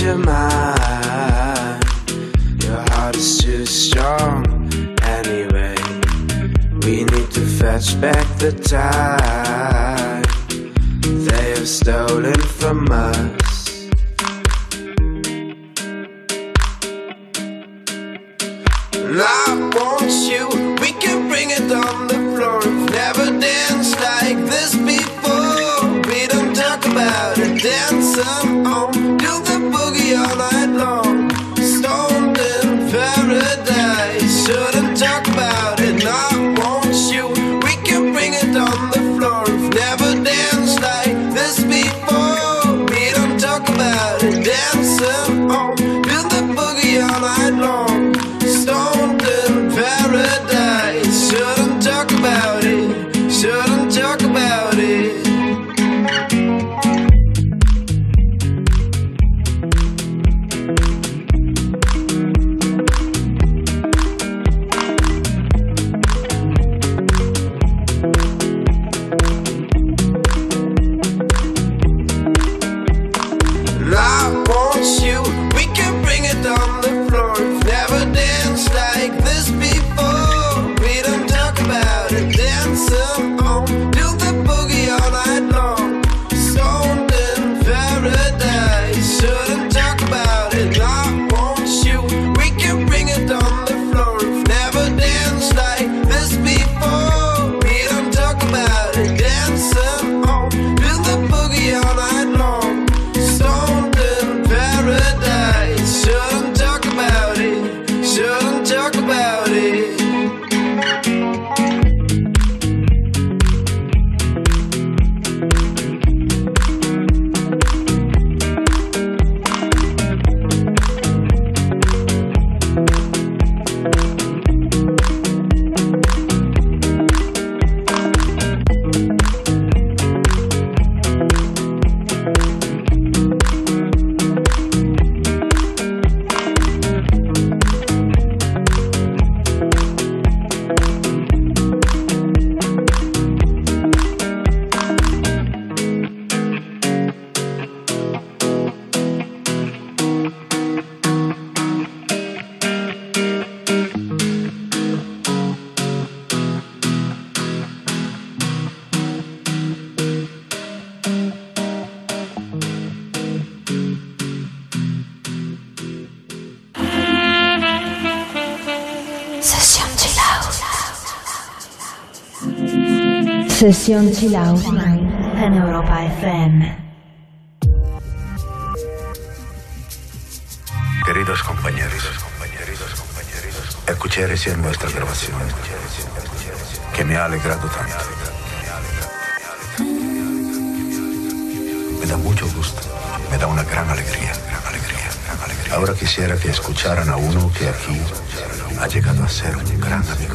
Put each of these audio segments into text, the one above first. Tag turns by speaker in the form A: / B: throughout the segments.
A: your mind. Your heart is too strong anyway. We need to fetch back the time.
B: Sesión Chill Out en Europa FM.
C: Queridos compañeros, escuché recién nuestra grabación que me ha alegrado tanto. Me da mucho gusto, me da una gran alegría, gran alegría. Ahora quisiera que escucharan a uno que aquí ha llegado a ser un gran amigo.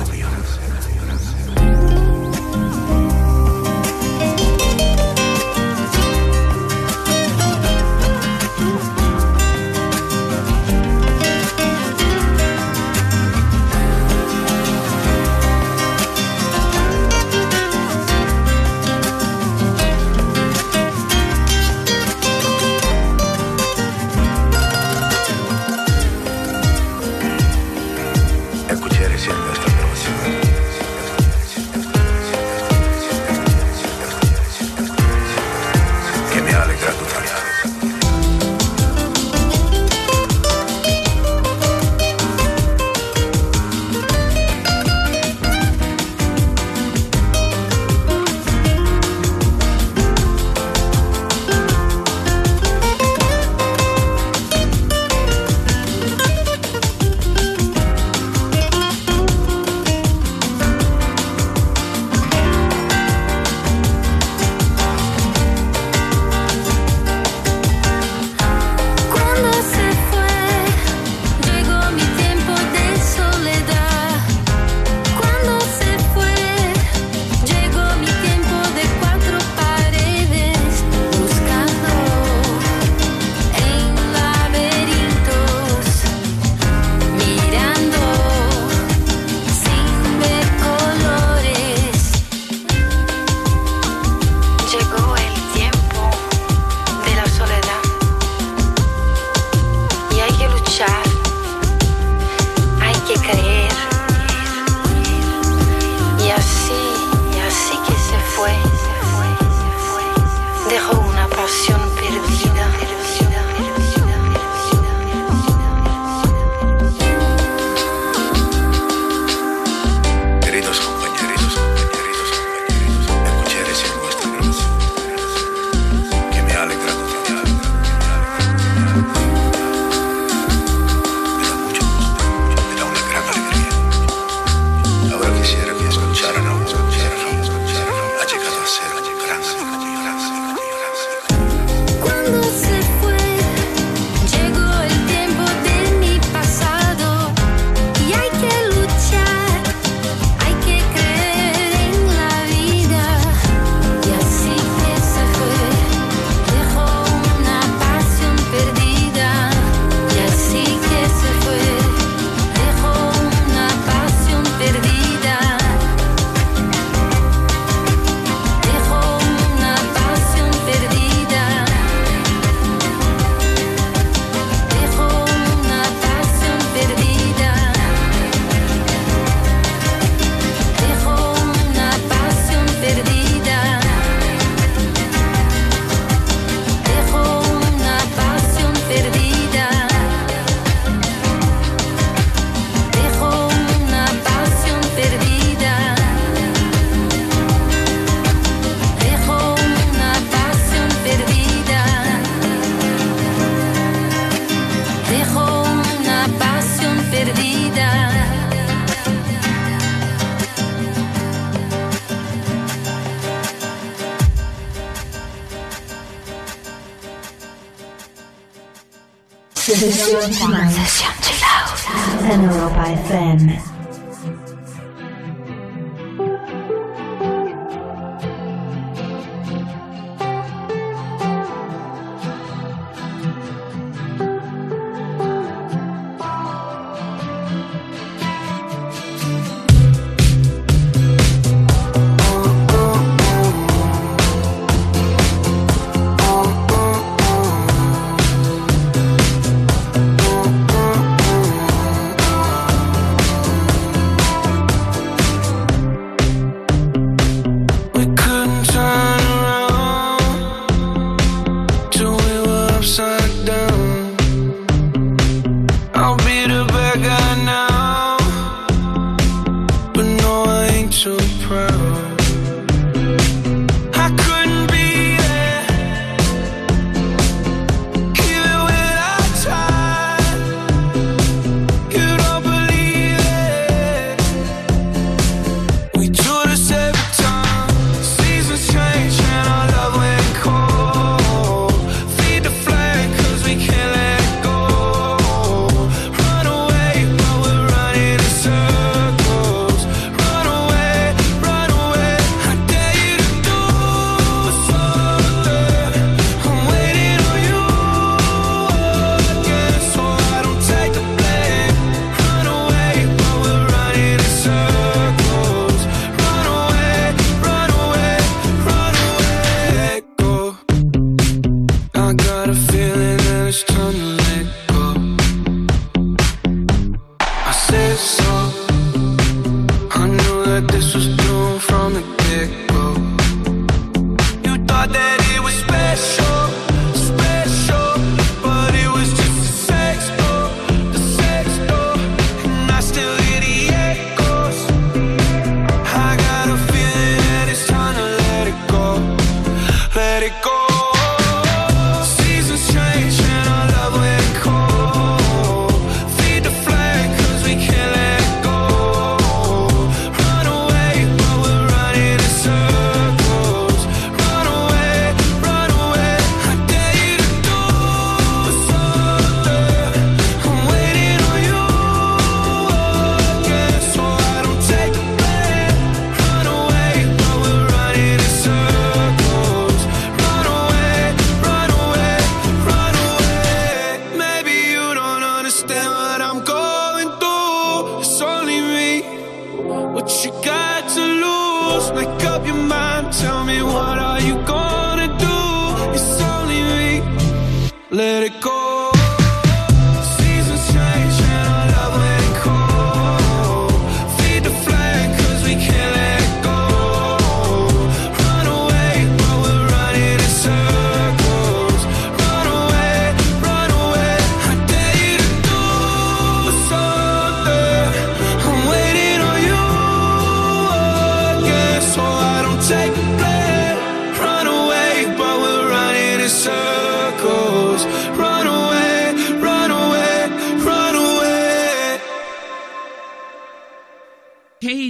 D: Sesión Chill Out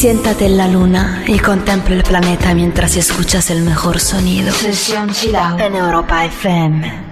E: Siéntate en la luna y contempla el planeta mientras escuchas el mejor sonido.
F: Sesión Chill Out.
E: En Europa FM.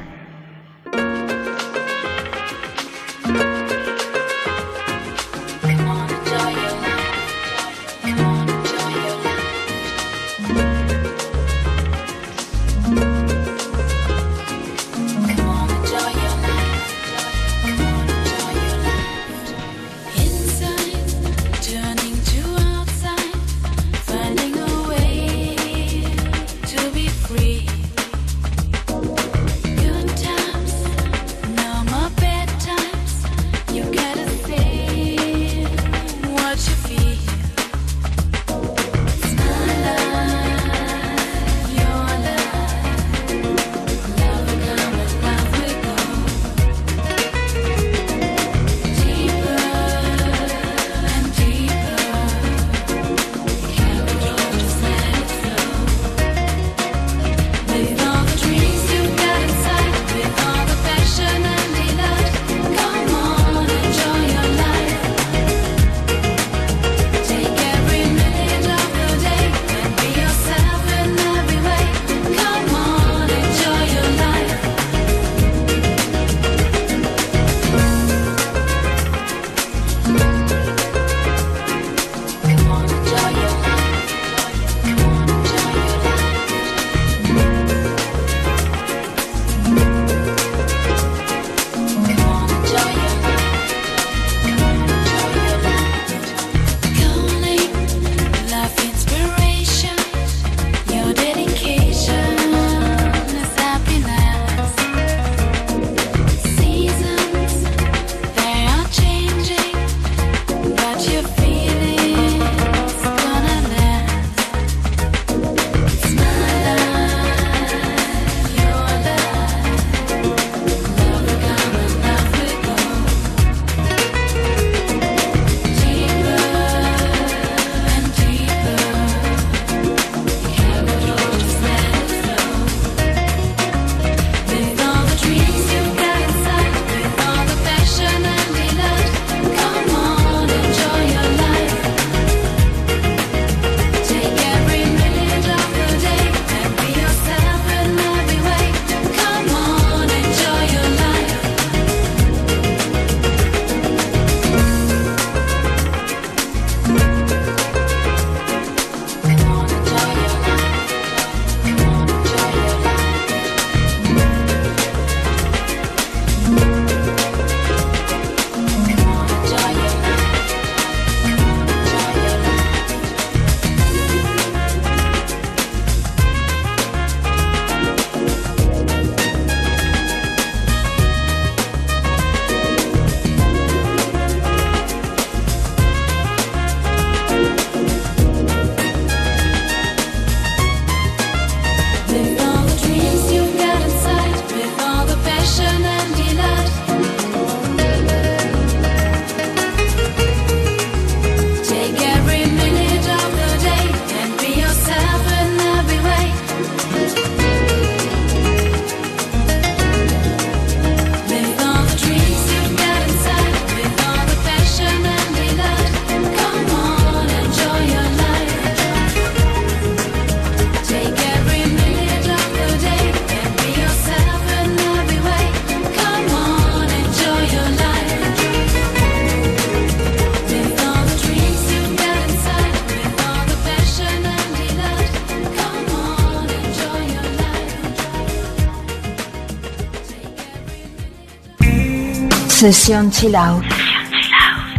B: Sesión Chill Out.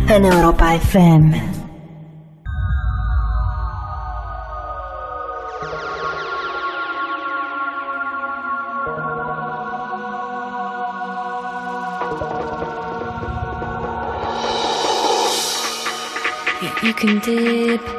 B: En Europa FM.
G: You can depend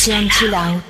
E: Sesión Chill Out.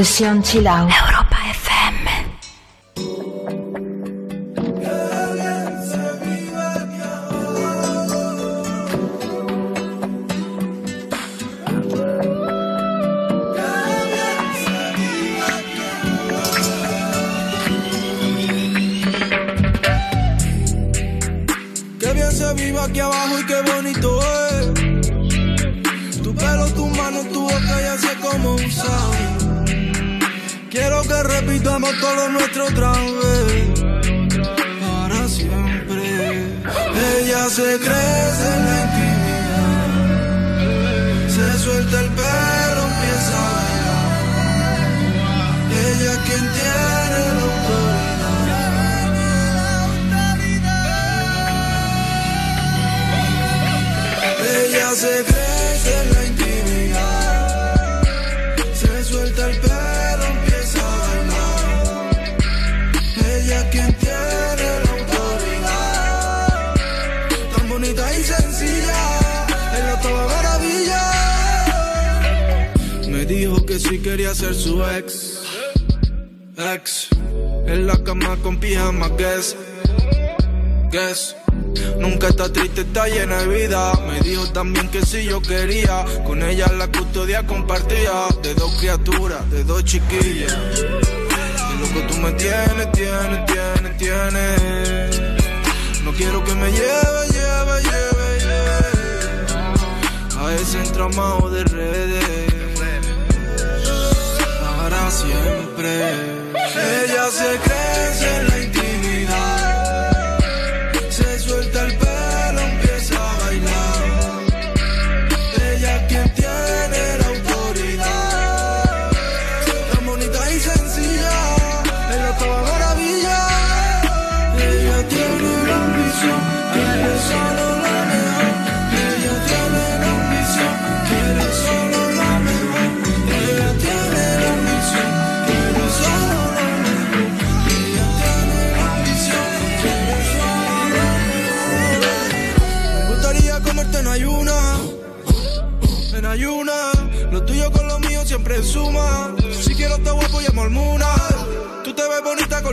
B: Sesión Chill Out.
H: está triste, está llena de vida. Me dijo también que si yo quería, con ella la custodia compartía. De dos criaturas, de dos chiquillas. De lo que tú me tienes, tienes, tienes, tienes. No quiero que me lleve, lleve, lleve, lleve. A ese entramado de redes. Para siempre. Ella se cree.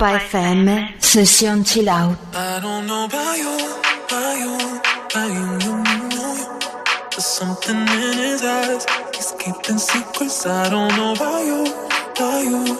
F: Europa FM, Session Chill Out.
D: I don't know about you, about you, about you, you, you, you. There's something in his eyes. He's keeping secrets. I don't know about you, about you,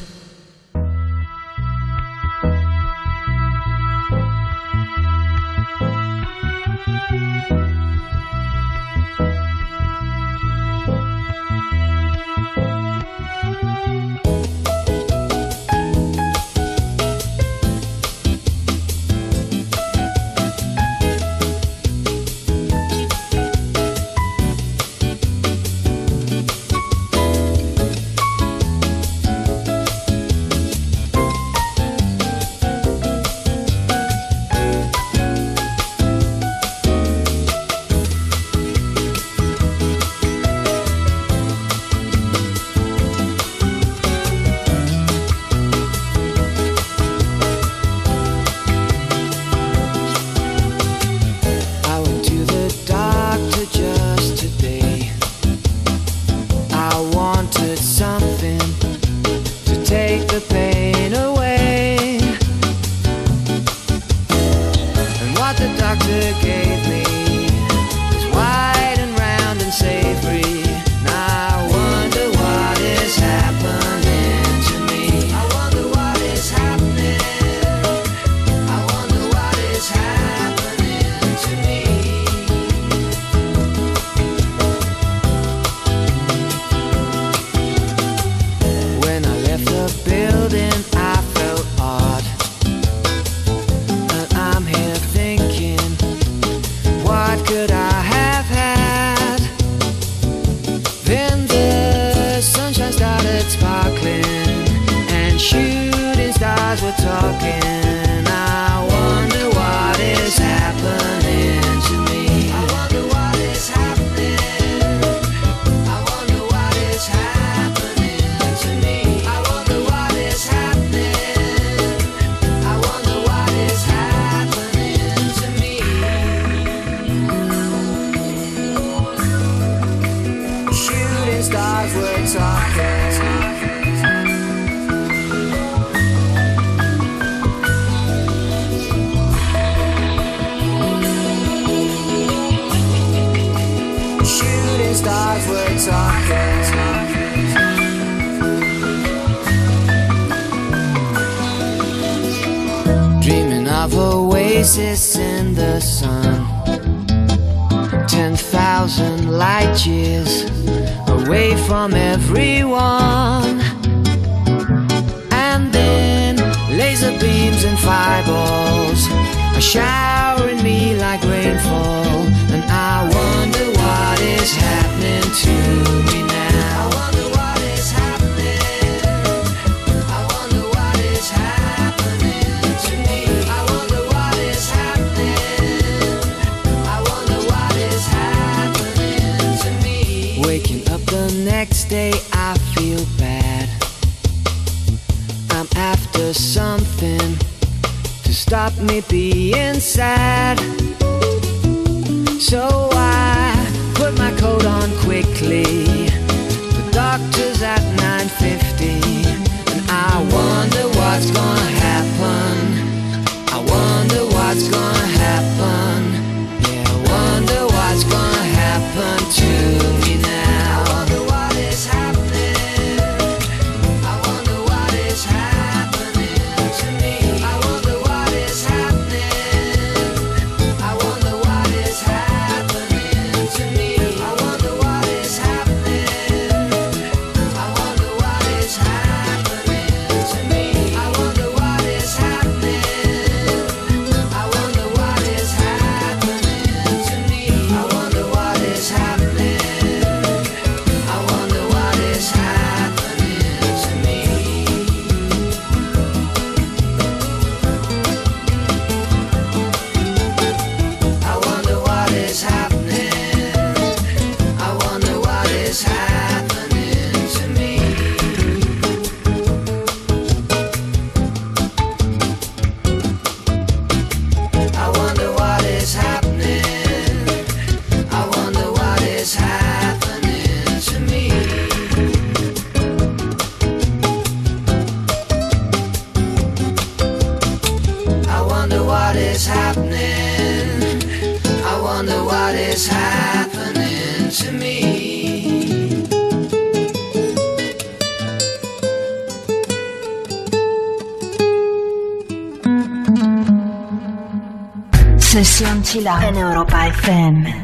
I: Sesión Chill Out en Europa FM.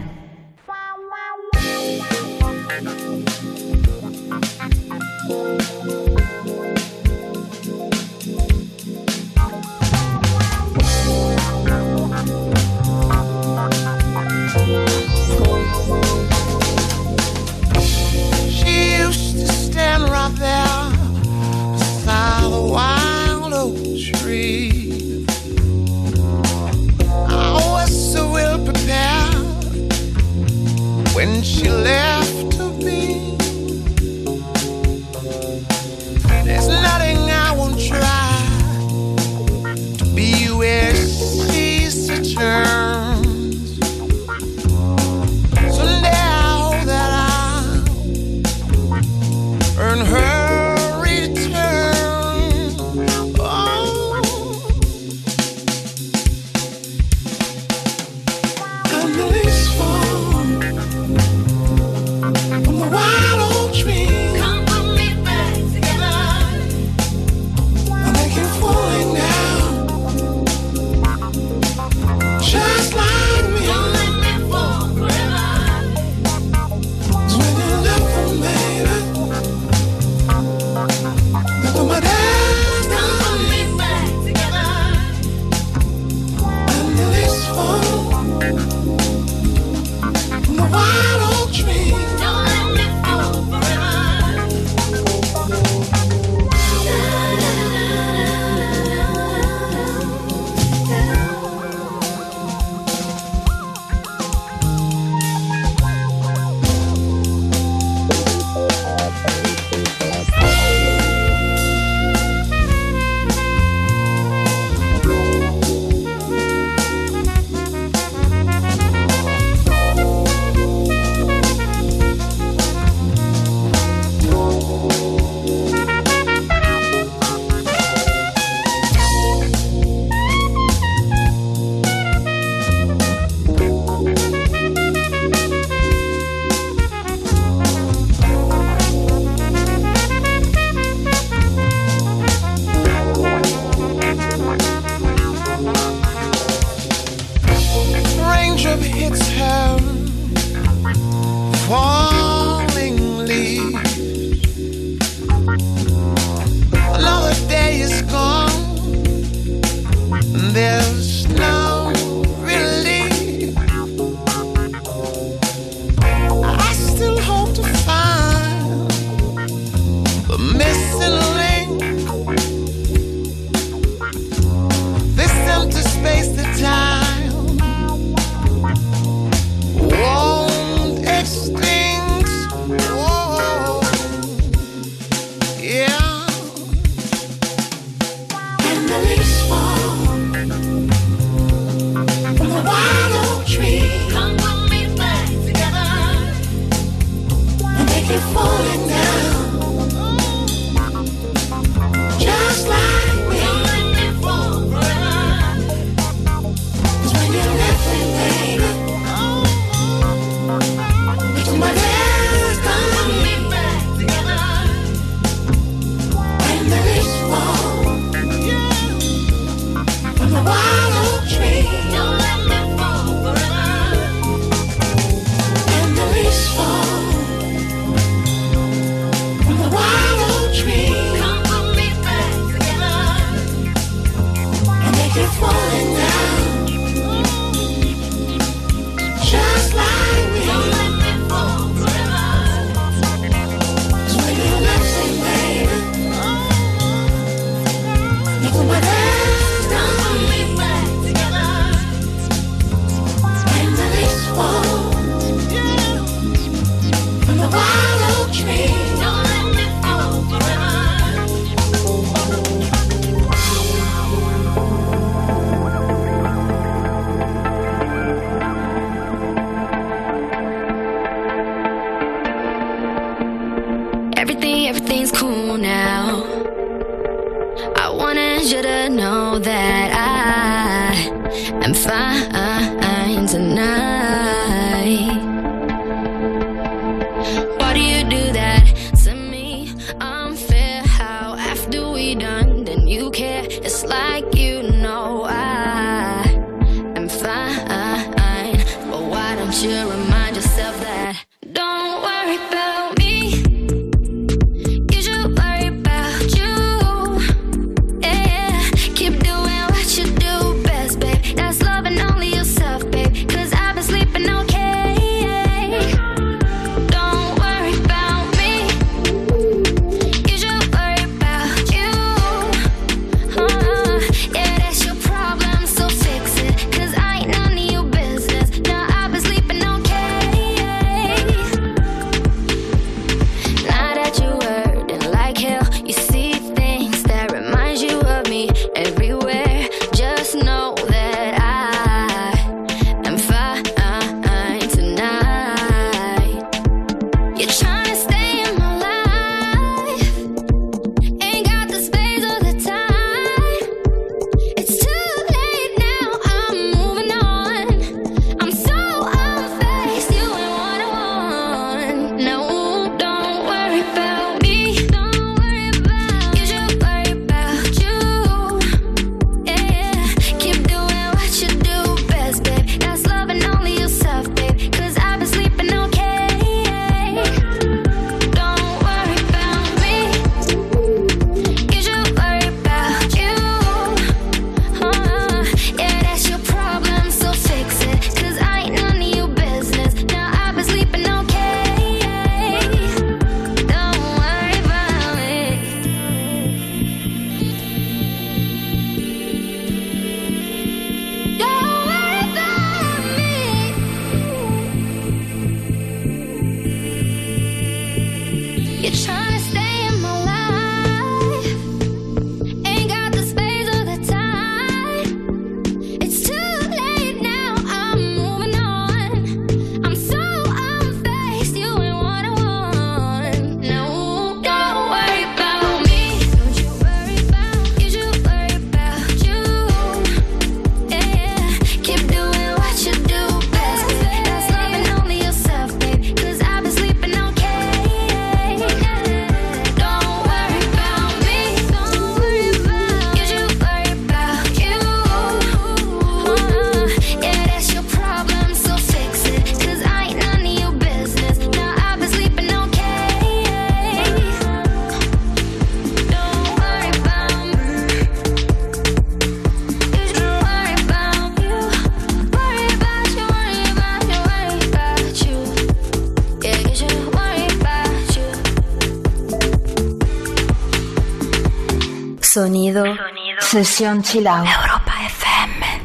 B: Sesión Chill Europa FM.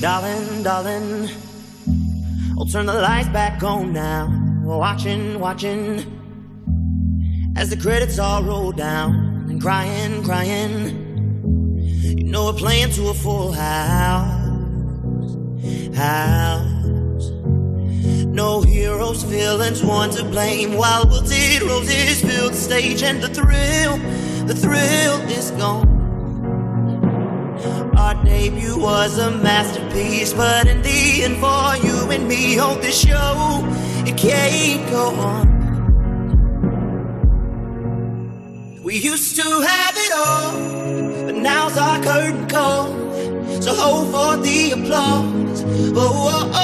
J: Darling, darling. I'll turn the lights back on now. Watching, watching. As the credits all roll down. And crying, crying. You know we're playing to a full house. House. No heroes, villains, one to blame. While wilted roses fill the stage and the the thrill is gone. Our debut was a masterpiece, but in the end, for you and me on this show, it can't go on. We used to have it all, but now's our curtain call. So hold for the applause. oh. oh, oh.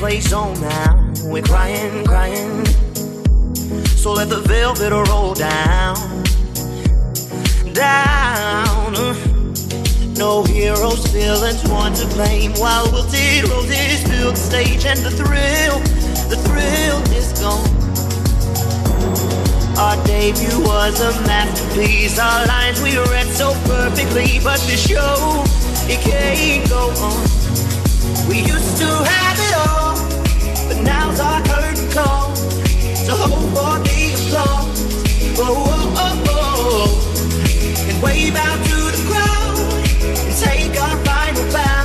J: The on now. We're crying, crying. So let the velvet roll down, down. No heroes, villains, one to blame. While wilted roses fill the stage, and the thrill, the thrill is gone. Our debut was a masterpiece. Our lines we read so perfectly, but the show it can't go on. We used to have now's our curtain call. So hold for the applause. Oh, oh, oh, oh. And wave out to the crowd and take our final bow.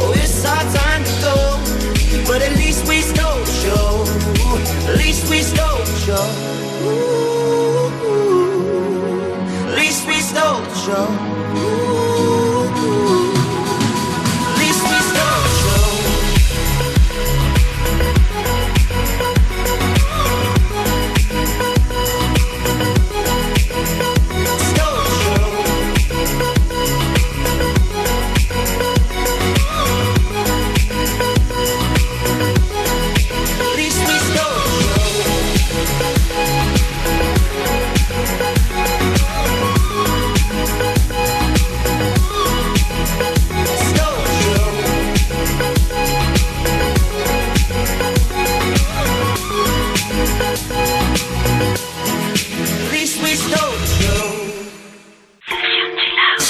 J: Oh, it's our time to go, but at least we stole the show. At least we stole the show. Ooh, at least we stole the show. Ooh,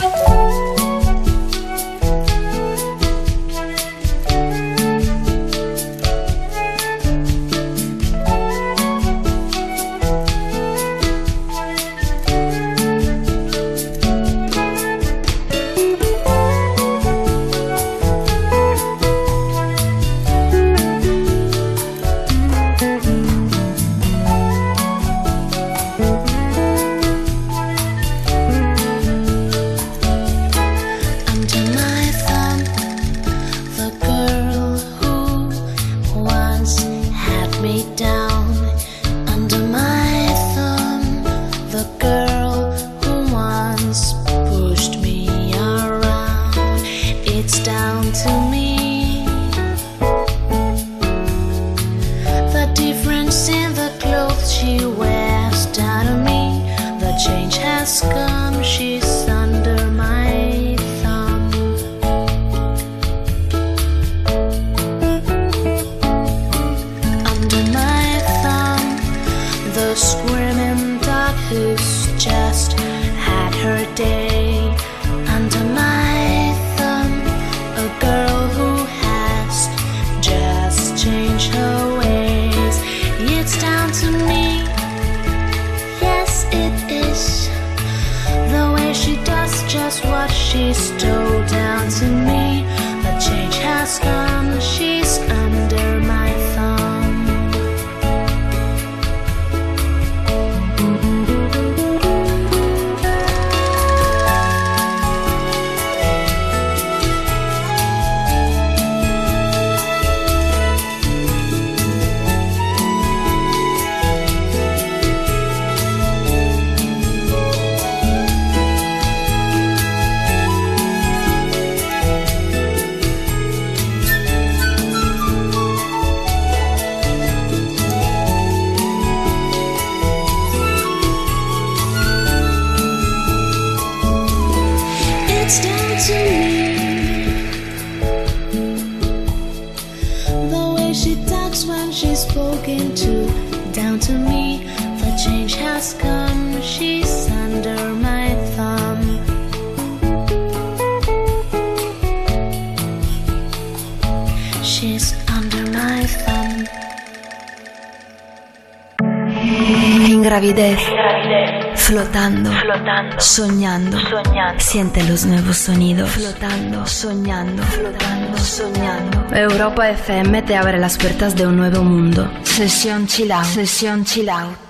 K: Bye. soñando, soñando. Siente los nuevos sonidos, flotando, soñando, flotando, soñando. Europa FM te abre las puertas de un nuevo mundo. Sesión chill out, sesión chill out.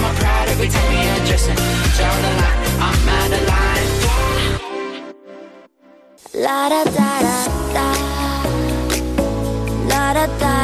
L: them every time we addressing. Draw the line, I'm out of line.
M: La da da da da, la da da.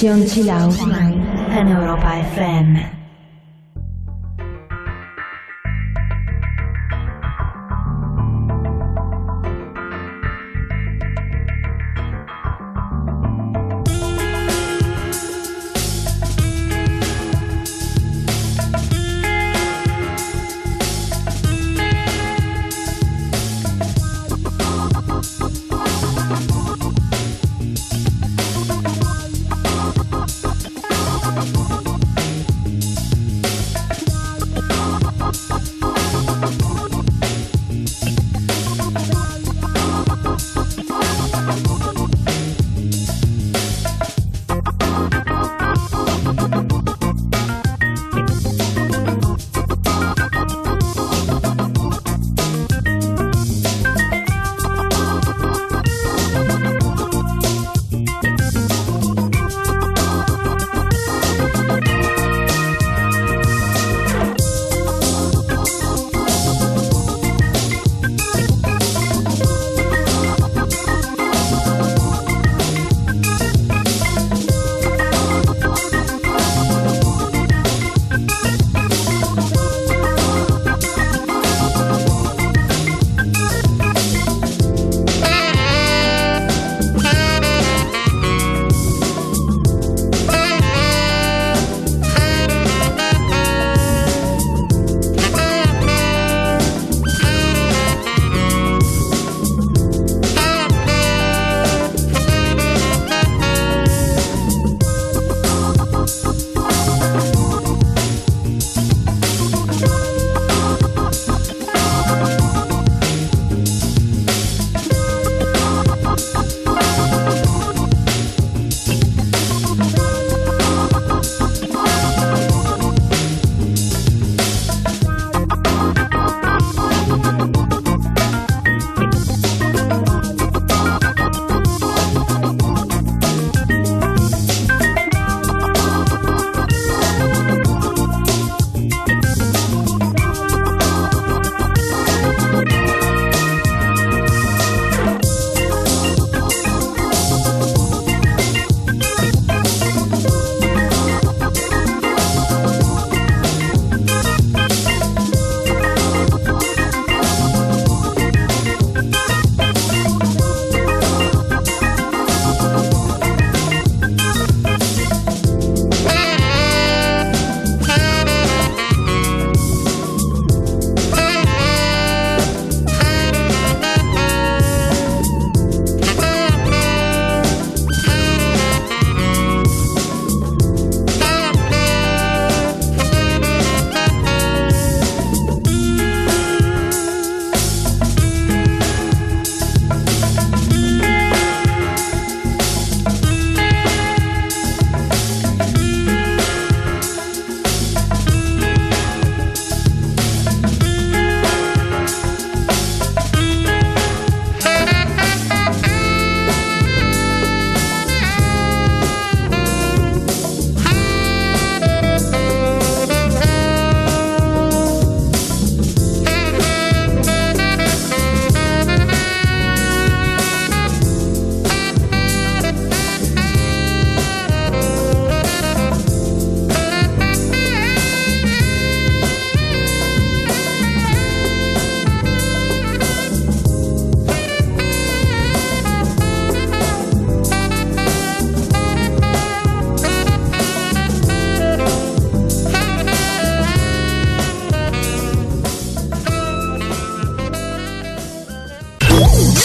B: Sesión Chill Out Europa FM.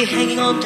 N: we hanging on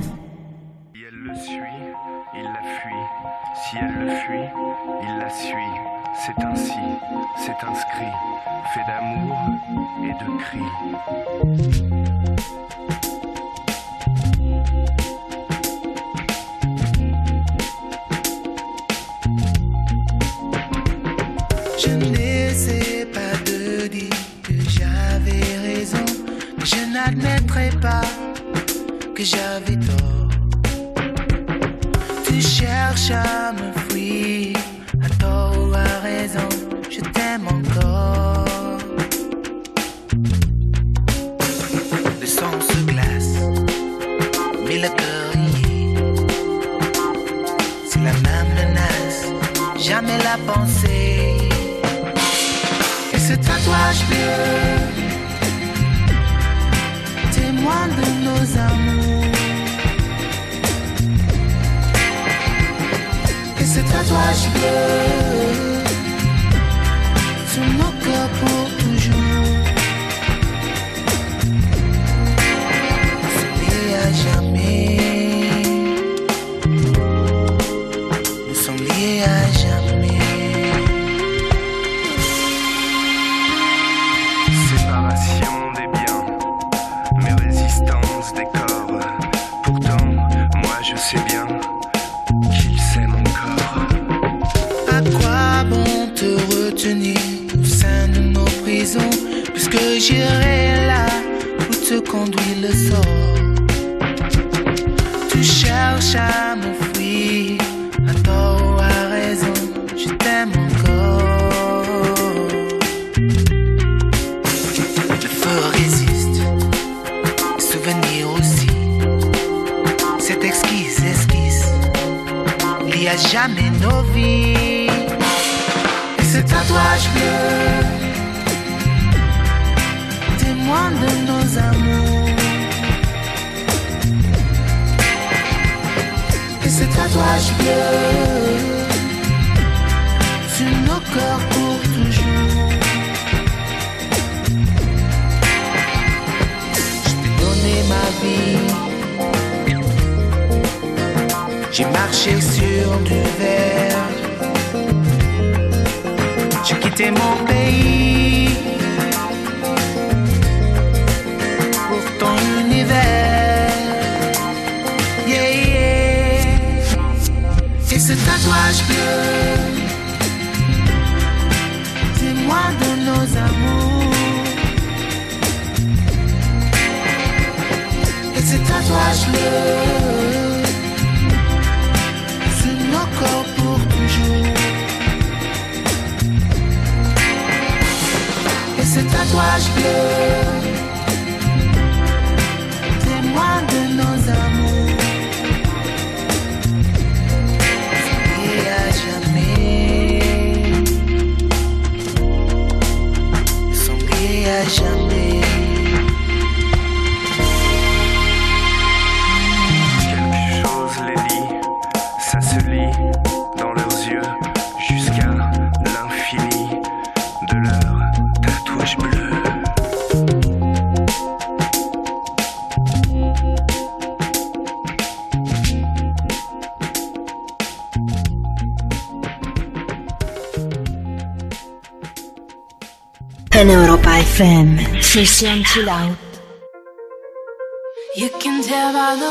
B: Tu cherches à me fuir, à tort ou à raison, je t'aime encore. Le sang se glace, mais la peur y est. C'est la même menace, jamais la pensée. Et ce tatouage bleu témoin de nos amours.
O: that's why
B: she good. FM, sesión chill out.
E: You can tell by the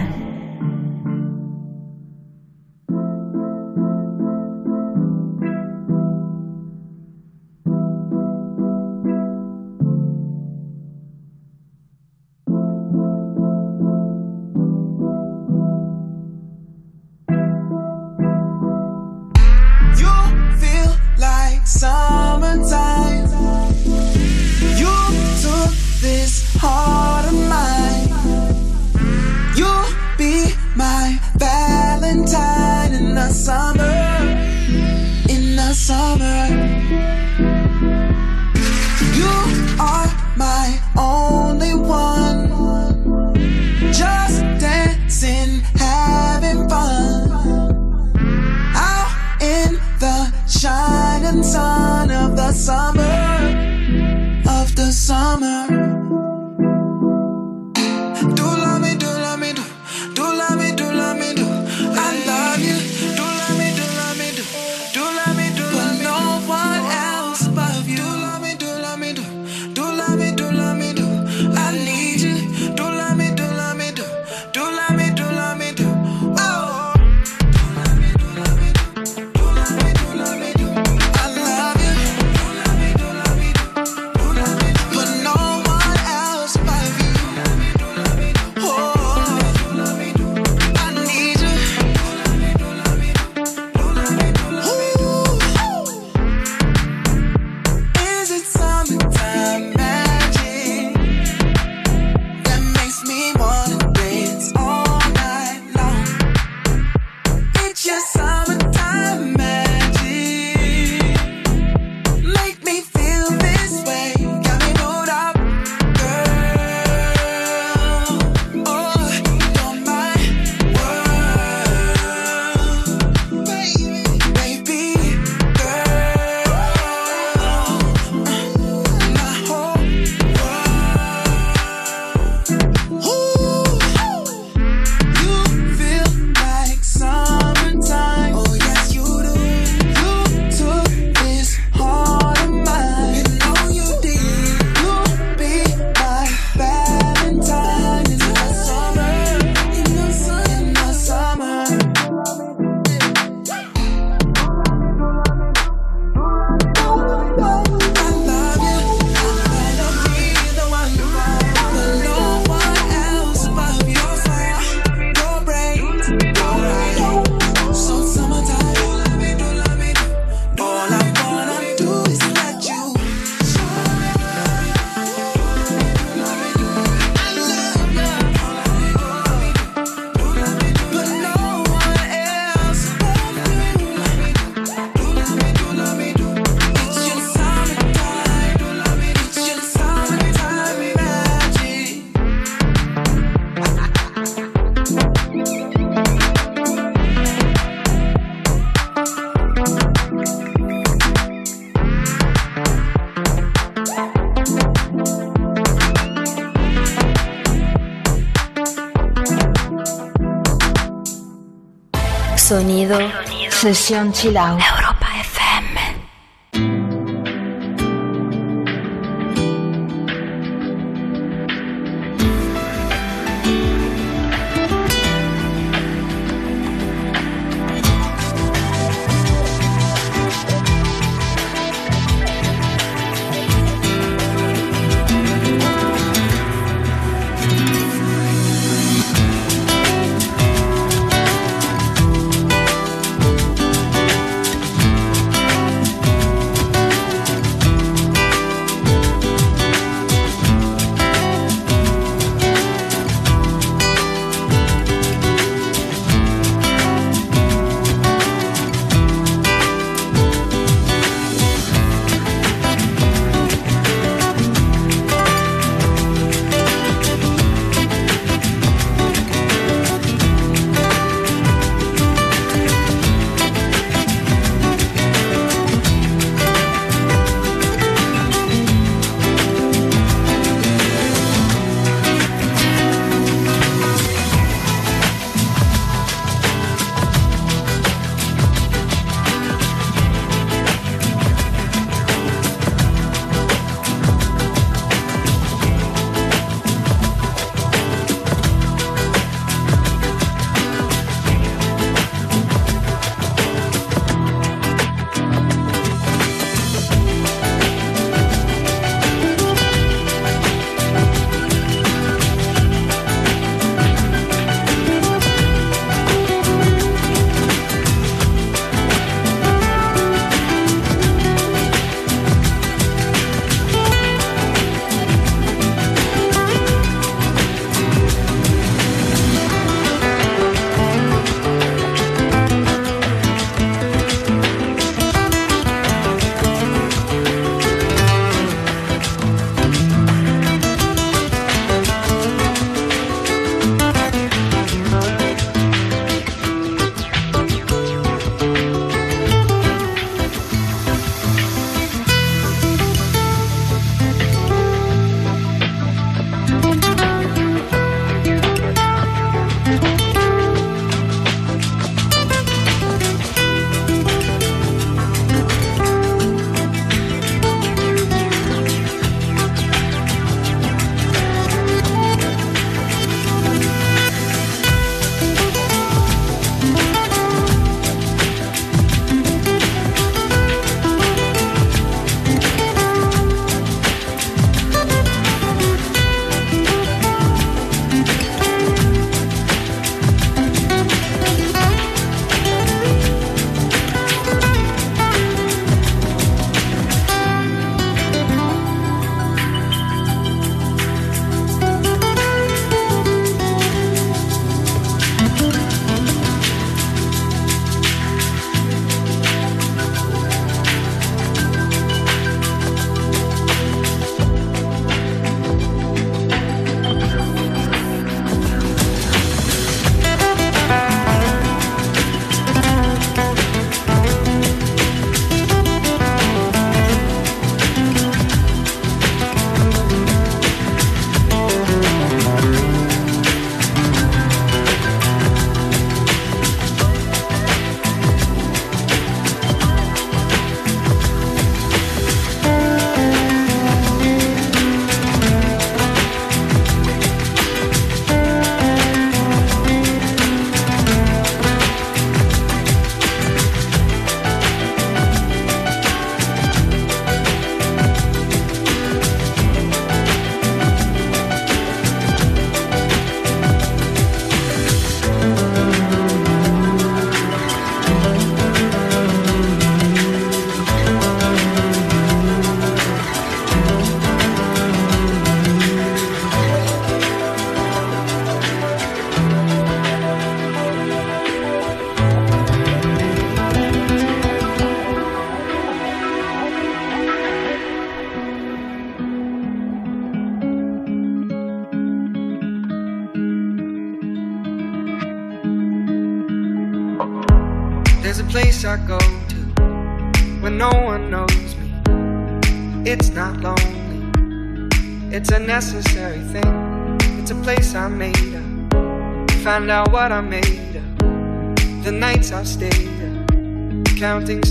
P: Sesión chill out.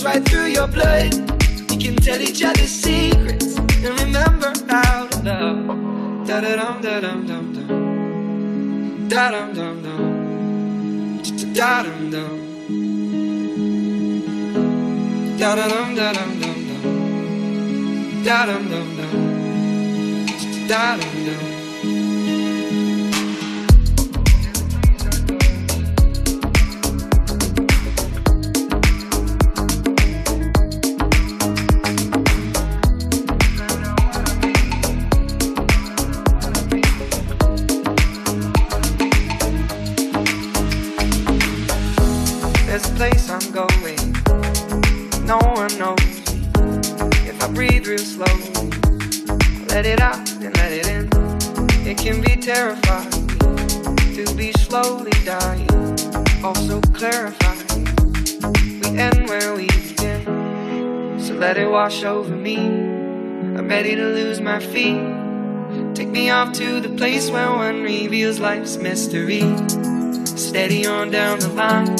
P: Flows right through your blood. We can tell each other secrets and remember how to love. Da da dum da dum dum dum. Da dum dum dum. Da dum dum. Da da dum da dum dum dum. Da dum dum dum. Da dum dum. Ready to lose my feet. Take me off to the place where one reveals life's mystery. Steady on down the line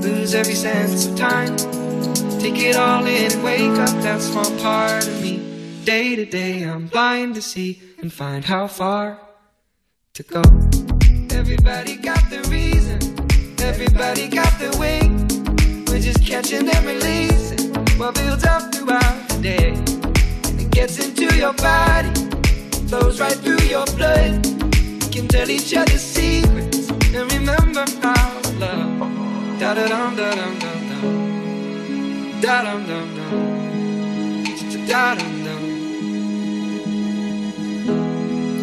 P: lose every sense of time. Take it all in and wake up that small part of me. Day to day, I'm blind to see and find how far to go. Tell each other secrets and remember to love. Da da dum da dum dum dum. Da dum dum dum. Da dum dum.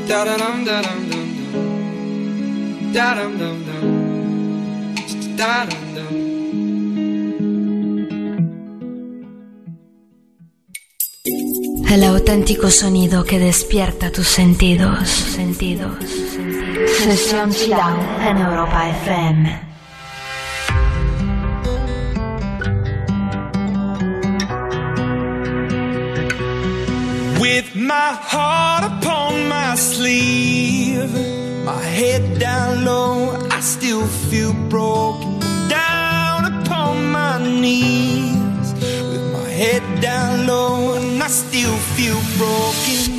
P: Da da dum da dum dum dum. Da dum dum dum. Da dum dum.
F: El auténtico sonido que despierta tus sentidos. sentidos. Sesión en Europa FM.
Q: With my heart upon my sleeve, my head down low, I still feel broken. Down upon my knees, head down low, and I still feel broken.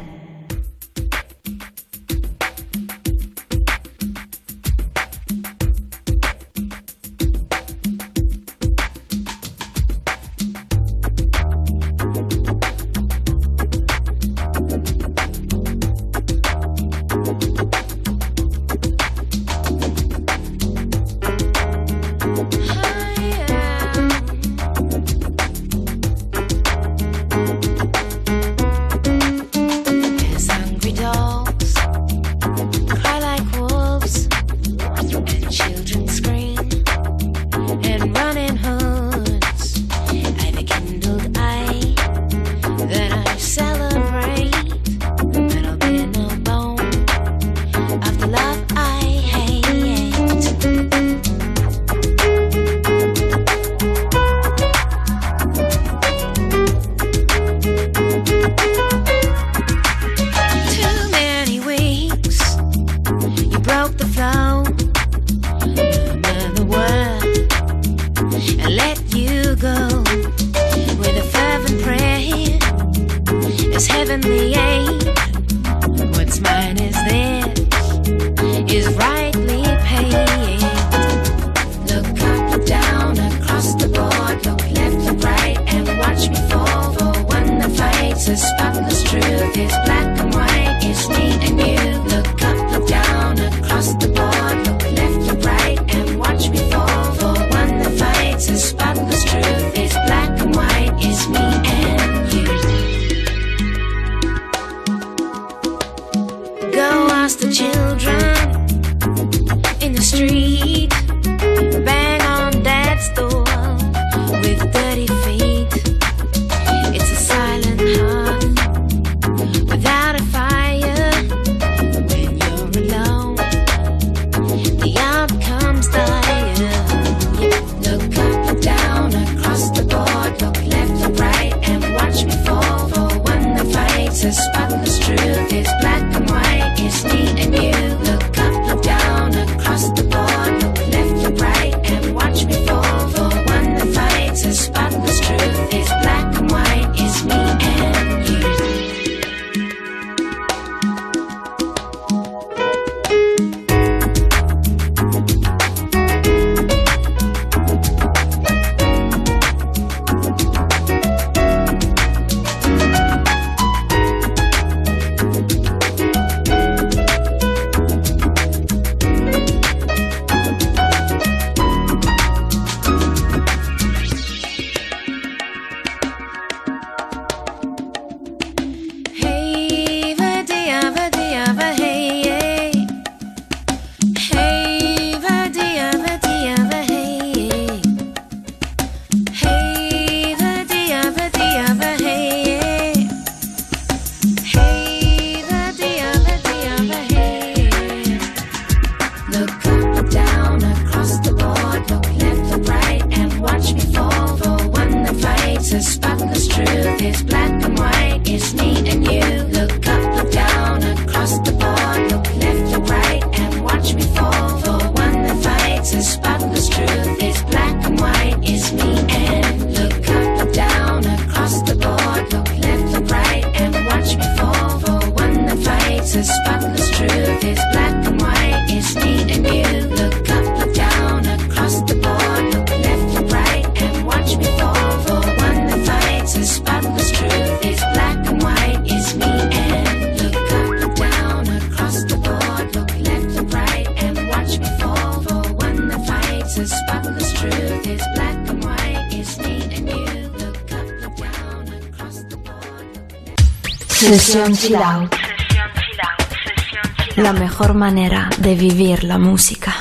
R: Sesión La mejor manera de vivir la música.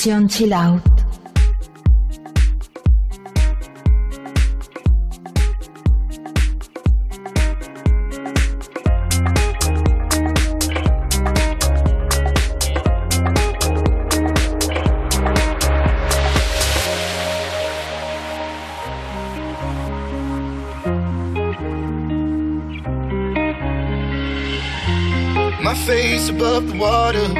B: Sesión chill out.
S: My face above the water.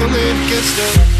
S: pulling against the. Wave